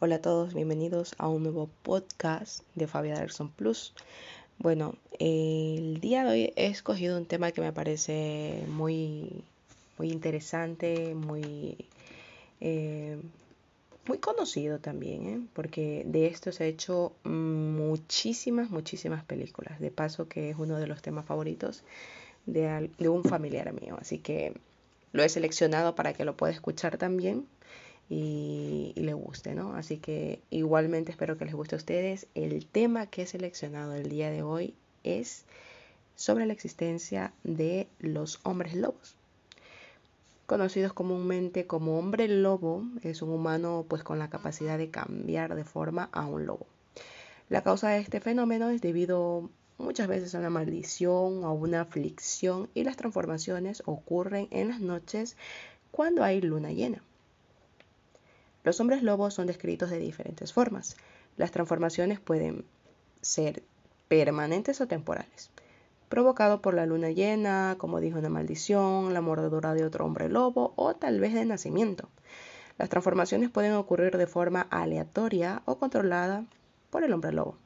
Hola a todos, bienvenidos a un nuevo podcast de Fabia Derson Plus. Bueno, el día de hoy he escogido un tema que me parece muy, muy interesante, muy, eh, muy conocido también, ¿eh? porque de esto se ha hecho muchísimas, muchísimas películas. De paso que es uno de los temas favoritos de, de un familiar mío. Así que lo he seleccionado para que lo pueda escuchar también y, le guste, ¿no? Así que igualmente espero que les guste a ustedes. El tema que he seleccionado el día de hoy es sobre la existencia de los hombres lobos. Conocidos comúnmente como hombre lobo, es un humano pues con la capacidad de cambiar de forma a un lobo. La causa de este fenómeno es debido muchas veces a una maldición o a una aflicción y las transformaciones ocurren en las noches cuando hay luna llena. Los hombres lobos son descritos de diferentes formas. Las transformaciones pueden ser permanentes o temporales, provocado por la luna llena, como dijo una maldición, la mordedura de otro hombre lobo o tal vez de nacimiento. Las transformaciones pueden ocurrir de forma aleatoria o controlada por el hombre lobo.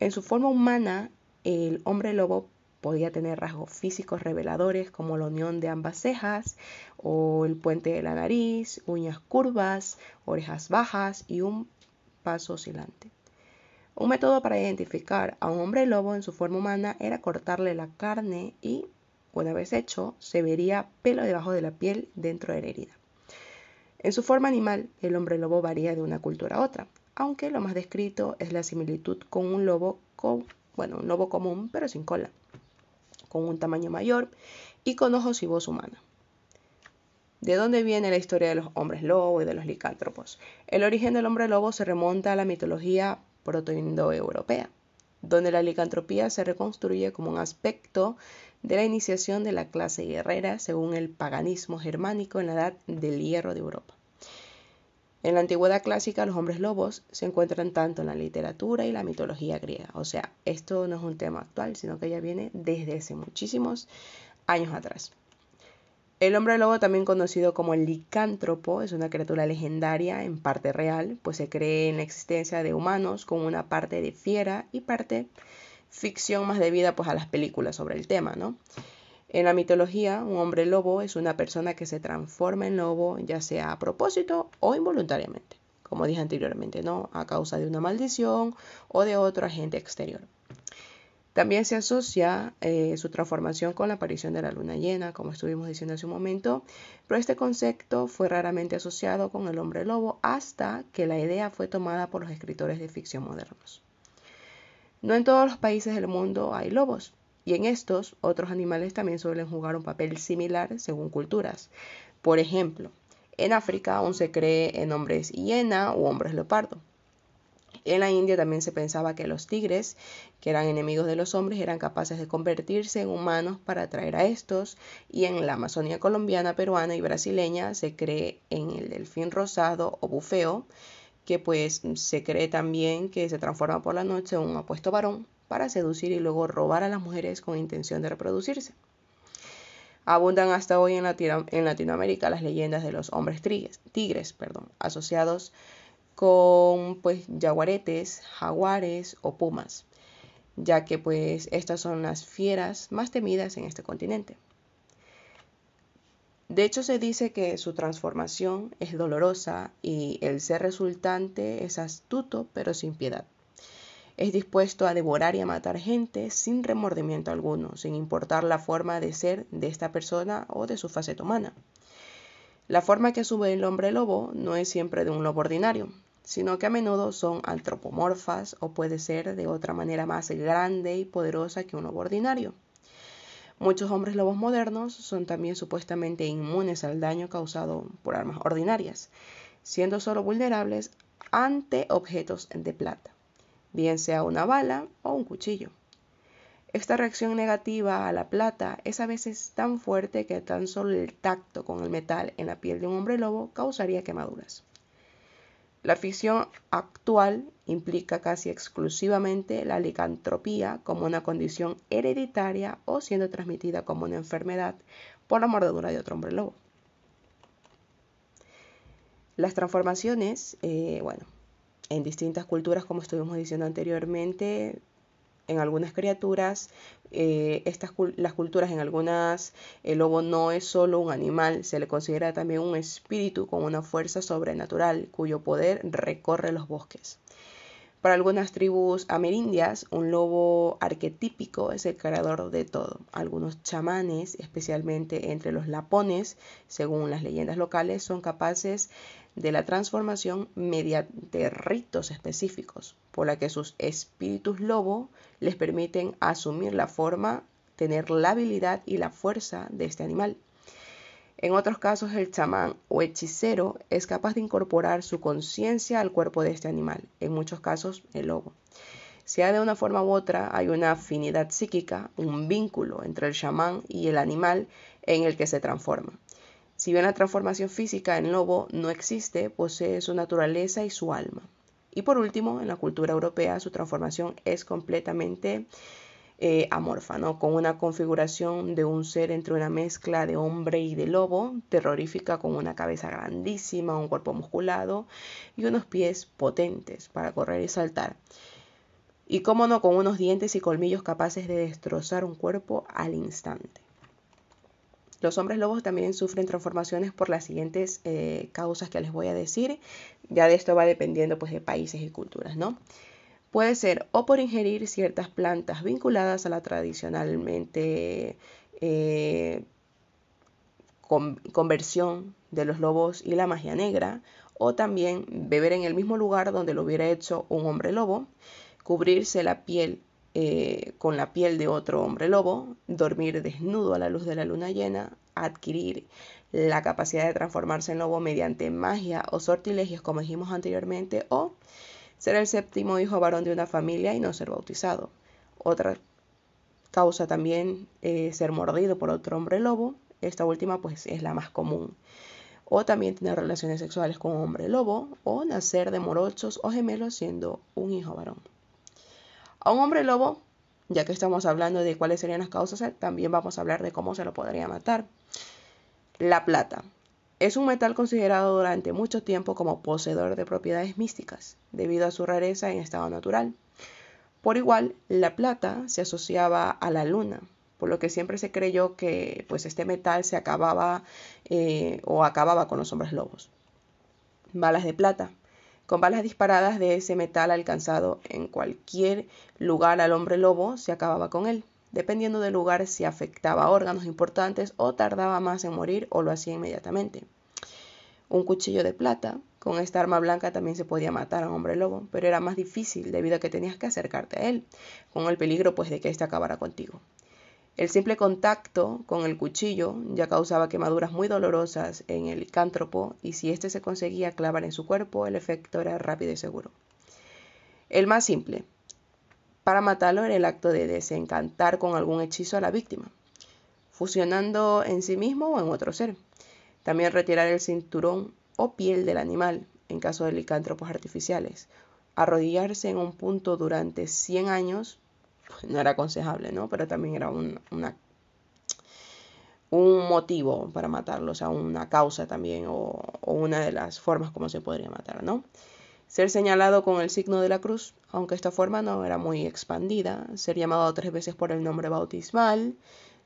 En su forma humana, el hombre lobo Podía tener rasgos físicos reveladores como la unión de ambas cejas o el puente de la nariz, uñas curvas, orejas bajas y un paso oscilante. Un método para identificar a un hombre lobo en su forma humana era cortarle la carne y, una vez hecho, se vería pelo debajo de la piel dentro de la herida. En su forma animal, el hombre lobo varía de una cultura a otra, aunque lo más descrito es la similitud con un lobo, bueno, un lobo común pero sin cola con un tamaño mayor y con ojos y voz humana. ¿De dónde viene la historia de los hombres lobo y de los licántropos? El origen del hombre lobo se remonta a la mitología protoindoeuropea, donde la licantropía se reconstruye como un aspecto de la iniciación de la clase guerrera según el paganismo germánico en la edad del hierro de Europa. En la antigüedad clásica los hombres lobos se encuentran tanto en la literatura y la mitología griega. O sea, esto no es un tema actual, sino que ya viene desde hace muchísimos años atrás. El hombre lobo, también conocido como el licántropo, es una criatura legendaria, en parte real, pues se cree en la existencia de humanos con una parte de fiera y parte ficción más debida pues a las películas sobre el tema, ¿no? En la mitología, un hombre lobo es una persona que se transforma en lobo, ya sea a propósito o involuntariamente, como dije anteriormente, ¿no? A causa de una maldición o de otro agente exterior. También se asocia eh, su transformación con la aparición de la luna llena, como estuvimos diciendo hace un momento, pero este concepto fue raramente asociado con el hombre lobo hasta que la idea fue tomada por los escritores de ficción modernos. No en todos los países del mundo hay lobos, y en estos, otros animales también suelen jugar un papel similar según culturas. Por ejemplo, en África aún se cree en hombres hiena o hombres leopardo. En la India también se pensaba que los tigres, que eran enemigos de los hombres, eran capaces de convertirse en humanos para atraer a estos. Y en la Amazonía colombiana, peruana y brasileña se cree en el delfín rosado o bufeo, que pues se cree también que se transforma por la noche en un apuesto varón para seducir y luego robar a las mujeres con intención de reproducirse. Abundan hasta hoy en, Latinoamérica las leyendas de los hombres tigres, tigres perdón, asociados con pues jaguares o pumas, ya que pues estas son las fieras más temidas en este continente. De hecho se dice que su transformación es dolorosa y el ser resultante es astuto pero sin piedad. Es dispuesto a devorar y a matar gente sin remordimiento alguno, sin importar la forma de ser de esta persona o de su faceta humana. La forma que asume el hombre lobo no es siempre de un lobo ordinario, sino que a menudo son antropomorfas o puede ser de otra manera más grande y poderosa que un lobo ordinario. Muchos hombres lobos modernos son también supuestamente inmunes al daño causado por armas ordinarias, siendo solo vulnerables ante objetos de plata bien sea una bala o un cuchillo. Esta reacción negativa a la plata es a veces tan fuerte que tan solo el tacto con el metal en la piel de un hombre lobo causaría quemaduras. La ficción actual implica casi exclusivamente la licantropía como una condición hereditaria o siendo transmitida como una enfermedad por la mordedura de otro hombre lobo. Las transformaciones, eh, bueno, en distintas culturas, como estuvimos diciendo anteriormente, en algunas criaturas, eh, estas, las culturas en algunas, el lobo no es solo un animal, se le considera también un espíritu con una fuerza sobrenatural cuyo poder recorre los bosques. Para algunas tribus amerindias, un lobo arquetípico es el creador de todo. Algunos chamanes, especialmente entre los lapones, según las leyendas locales, son capaces de la transformación mediante ritos específicos, por la que sus espíritus lobo les permiten asumir la forma, tener la habilidad y la fuerza de este animal. En otros casos, el chamán o hechicero es capaz de incorporar su conciencia al cuerpo de este animal, en muchos casos el lobo. Sea de una forma u otra, hay una afinidad psíquica, un vínculo entre el chamán y el animal en el que se transforma. Si bien la transformación física en lobo no existe, posee su naturaleza y su alma. Y por último, en la cultura europea, su transformación es completamente eh, amorfa, con una configuración de un ser entre una mezcla de hombre y de lobo, terrorífica con una cabeza grandísima, un cuerpo musculado y unos pies potentes para correr y saltar. Y cómo no, con unos dientes y colmillos capaces de destrozar un cuerpo al instante. Los hombres lobos también sufren transformaciones por las siguientes eh, causas que les voy a decir. Ya de esto va dependiendo pues, de países y culturas, ¿no? Puede ser o por ingerir ciertas plantas vinculadas a la tradicionalmente eh, conversión de los lobos y la magia negra, o también beber en el mismo lugar donde lo hubiera hecho un hombre lobo, cubrirse la piel eh, con la piel de otro hombre lobo, dormir desnudo a la luz de la luna llena, adquirir la capacidad de transformarse en lobo mediante magia o sortilegios, como dijimos anteriormente, o ser el séptimo hijo varón de una familia y no ser bautizado. Otra causa también es ser mordido por otro hombre lobo. Esta última pues es la más común. O también tener relaciones sexuales con un hombre lobo o nacer de morochos o gemelos siendo un hijo varón. A un hombre lobo, ya que estamos hablando de cuáles serían las causas, también vamos a hablar de cómo se lo podría matar. La plata. Es un metal considerado durante mucho tiempo como poseedor de propiedades místicas, debido a su rareza en estado natural. Por igual, la plata se asociaba a la luna, por lo que siempre se creyó que pues, este metal se acababa eh, o acababa con los hombres lobos. Balas de plata. Con balas disparadas de ese metal alcanzado en cualquier lugar al hombre lobo, se acababa con él. Dependiendo del lugar, si afectaba órganos importantes o tardaba más en morir o lo hacía inmediatamente. Un cuchillo de plata. Con esta arma blanca también se podía matar a un hombre lobo, pero era más difícil debido a que tenías que acercarte a él, con el peligro pues de que éste acabara contigo. El simple contacto con el cuchillo ya causaba quemaduras muy dolorosas en el licántropo y si éste se conseguía clavar en su cuerpo, el efecto era rápido y seguro. El más simple, para matarlo era el acto de desencantar con algún hechizo a la víctima, fusionando en sí mismo o en otro ser. También retirar el cinturón o piel del animal en caso de licántropos artificiales. Arrodillarse en un punto durante 100 años pues, no era aconsejable, ¿no? Pero también era un, una, un motivo para matarlo, o sea, una causa también o, o una de las formas como se podría matar, ¿no? Ser señalado con el signo de la cruz, aunque esta forma no era muy expandida, ser llamado tres veces por el nombre bautismal,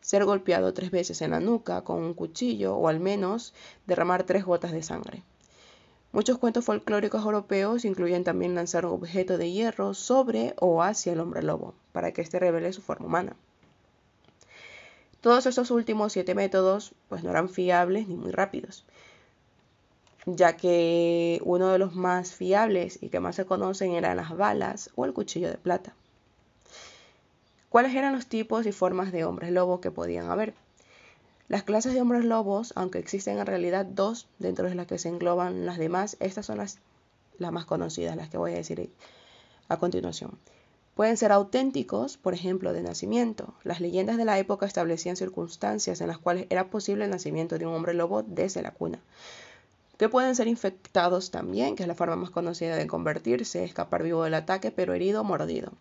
ser golpeado tres veces en la nuca con un cuchillo o al menos derramar tres gotas de sangre. Muchos cuentos folclóricos europeos incluyen también lanzar un objeto de hierro sobre o hacia el hombre lobo, para que éste revele su forma humana. Todos estos últimos siete métodos pues no eran fiables ni muy rápidos, ya que uno de los más fiables y que más se conocen eran las balas o el cuchillo de plata. ¿Cuáles eran los tipos y formas de hombres lobos que podían haber? Las clases de hombres lobos, aunque existen en realidad dos dentro de las que se engloban las demás, estas son las, las más conocidas, las que voy a decir a continuación. Pueden ser auténticos, por ejemplo, de nacimiento. Las leyendas de la época establecían circunstancias en las cuales era posible el nacimiento de un hombre lobo desde la cuna que pueden ser infectados también, que es la forma más conocida de convertirse, escapar vivo del ataque, pero herido o mordido.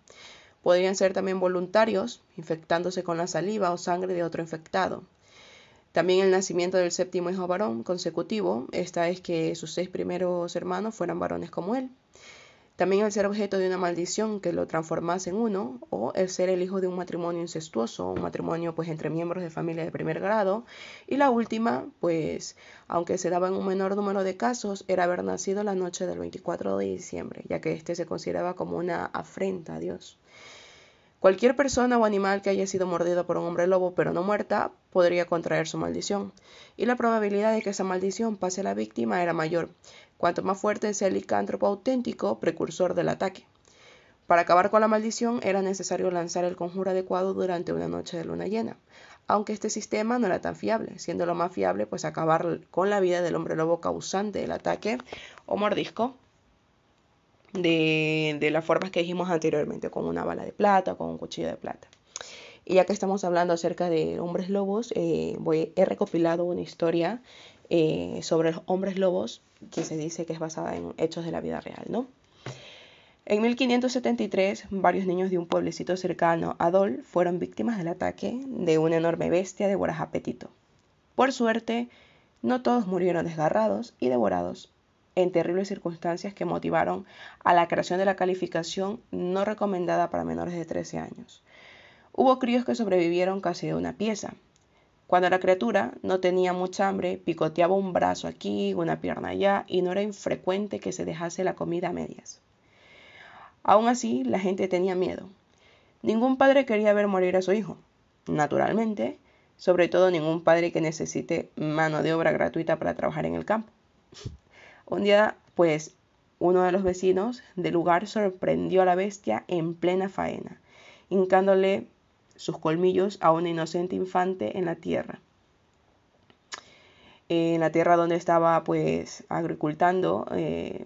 Podrían ser también voluntarios, infectándose con la saliva o sangre de otro infectado. También el nacimiento del séptimo hijo varón consecutivo, esta es que sus seis primeros hermanos fueran varones como él. También el ser objeto de una maldición que lo transformase en uno, o el ser el hijo de un matrimonio incestuoso, un matrimonio pues entre miembros de familia de primer grado. Y la última, pues, aunque se daba en un menor número de casos, era haber nacido la noche del 24 de diciembre, ya que este se consideraba como una afrenta a Dios. Cualquier persona o animal que haya sido mordido por un hombre lobo pero no muerta podría contraer su maldición, y la probabilidad de que esa maldición pase a la víctima era mayor, cuanto más fuerte sea el licántropo auténtico precursor del ataque. Para acabar con la maldición era necesario lanzar el conjuro adecuado durante una noche de luna llena, aunque este sistema no era tan fiable, siendo lo más fiable pues acabar con la vida del hombre lobo causante del ataque o mordisco de, las formas que dijimos anteriormente, con una bala de plata con un cuchillo de plata. Y ya que estamos hablando acerca de hombres lobos, eh, he recopilado una historia eh, sobre los hombres lobos que se dice que es basada en hechos de la vida real, ¿no? En 1573, varios niños de un pueblecito cercano a Dol fueron víctimas del ataque de una enorme bestia de voraz apetito. Por suerte, no todos murieron desgarrados y devorados en terribles circunstancias que motivaron a la creación de la calificación no recomendada para menores de 13 años. Hubo críos que sobrevivieron casi de una pieza, cuando la criatura no tenía mucha hambre, picoteaba un brazo aquí, una pierna allá, y no era infrecuente que se dejase la comida a medias. Aún así, la gente tenía miedo. Ningún padre quería ver morir a su hijo. Naturalmente, sobre todo ningún padre que necesite mano de obra gratuita para trabajar en el campo. Un día, pues, uno de los vecinos del lugar sorprendió a la bestia en plena faena, hincándole sus colmillos a un inocente infante en la tierra. En la tierra donde estaba pues agricultando, eh,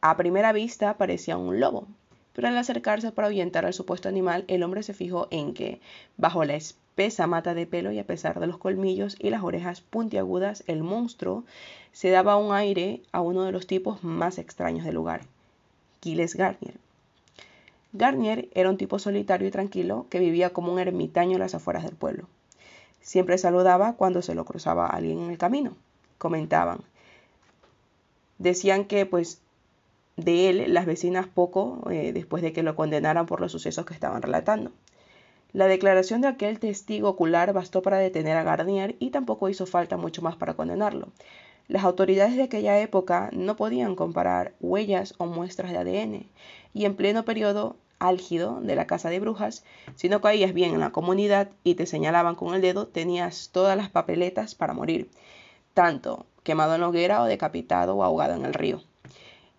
a primera vista parecía un lobo, pero al acercarse para ahuyentar al supuesto animal, el hombre se fijó en que, bajo la espesa mata de pelo y a pesar de los colmillos y las orejas puntiagudas, el monstruo se daba un aire a uno de los tipos más extraños del lugar, Gilles Garnier, Garnier era un tipo solitario y tranquilo que vivía como un ermitaño en las afueras del pueblo. Siempre saludaba cuando se lo cruzaba alguien en el camino. Comentaban. Decían que, pues, de él las vecinas poco eh, después de que lo condenaran por los sucesos que estaban relatando. La declaración de aquel testigo ocular bastó para detener a Garnier y tampoco hizo falta mucho más para condenarlo. Las autoridades de aquella época no podían comparar huellas o muestras de ADN, y en pleno periodo álgido de la casa de brujas, si no caías bien en la comunidad y te señalaban con el dedo, tenías todas las papeletas para morir, tanto quemado en la hoguera o decapitado o ahogado en el río.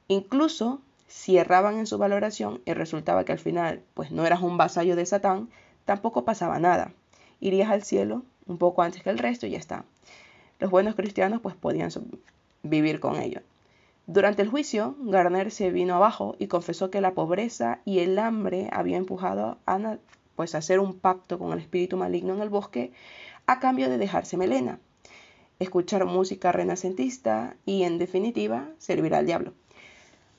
Incluso si erraban en su valoración y resultaba que al final pues no eras un vasallo de Satán, tampoco pasaba nada. Irías al cielo un poco antes que el resto y ya está los buenos cristianos pues podían vivir con ello. Durante el juicio, Garner se vino abajo y confesó que la pobreza y el hambre habían empujado a pues, hacer un pacto con el espíritu maligno en el bosque a cambio de dejarse melena, escuchar música renacentista y, en definitiva, servir al diablo.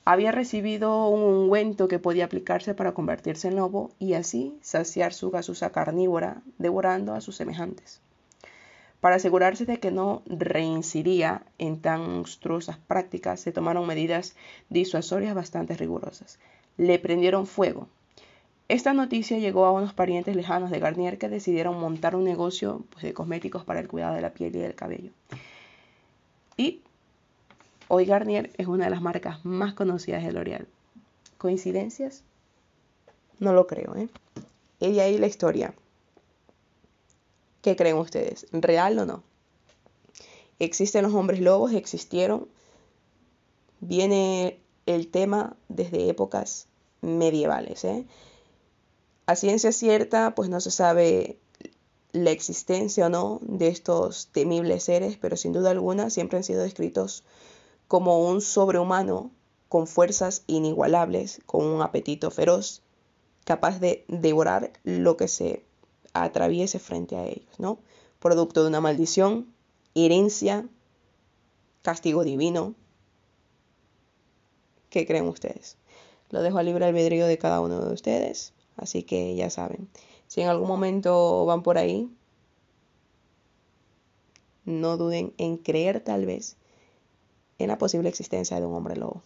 Había recibido un ungüento que podía aplicarse para convertirse en lobo y así saciar su gasusa carnívora, devorando a sus semejantes. Para asegurarse de que no reincidiría en tan monstruosas prácticas, se tomaron medidas disuasorias bastante rigurosas. Le prendieron fuego. Esta noticia llegó a unos parientes lejanos de Garnier que decidieron montar un negocio pues, de cosméticos para el cuidado de la piel y del cabello. Y hoy Garnier es una de las marcas más conocidas de L'Oreal. ¿Coincidencias? No lo creo, ¿eh? Y ahí la historia. ¿Qué creen ustedes? ¿Real o no? ¿Existen los hombres lobos? ¿Existieron? Viene el tema desde épocas medievales. ¿eh? A ciencia cierta, pues no se sabe la existencia o no de estos temibles seres, pero sin duda alguna siempre han sido descritos como un sobrehumano con fuerzas inigualables, con un apetito feroz, capaz de devorar lo que se atraviese frente a ellos, ¿no? Producto de una maldición, herencia, castigo divino. ¿Qué creen ustedes? Lo dejo a libre albedrío de cada uno de ustedes, así que ya saben, si en algún momento van por ahí, no duden en creer tal vez en la posible existencia de un hombre lobo.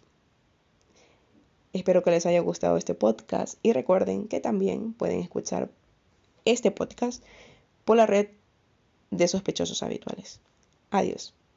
Espero que les haya gustado este podcast y recuerden que también pueden escuchar este podcast por la red de sospechosos habituales. Adiós.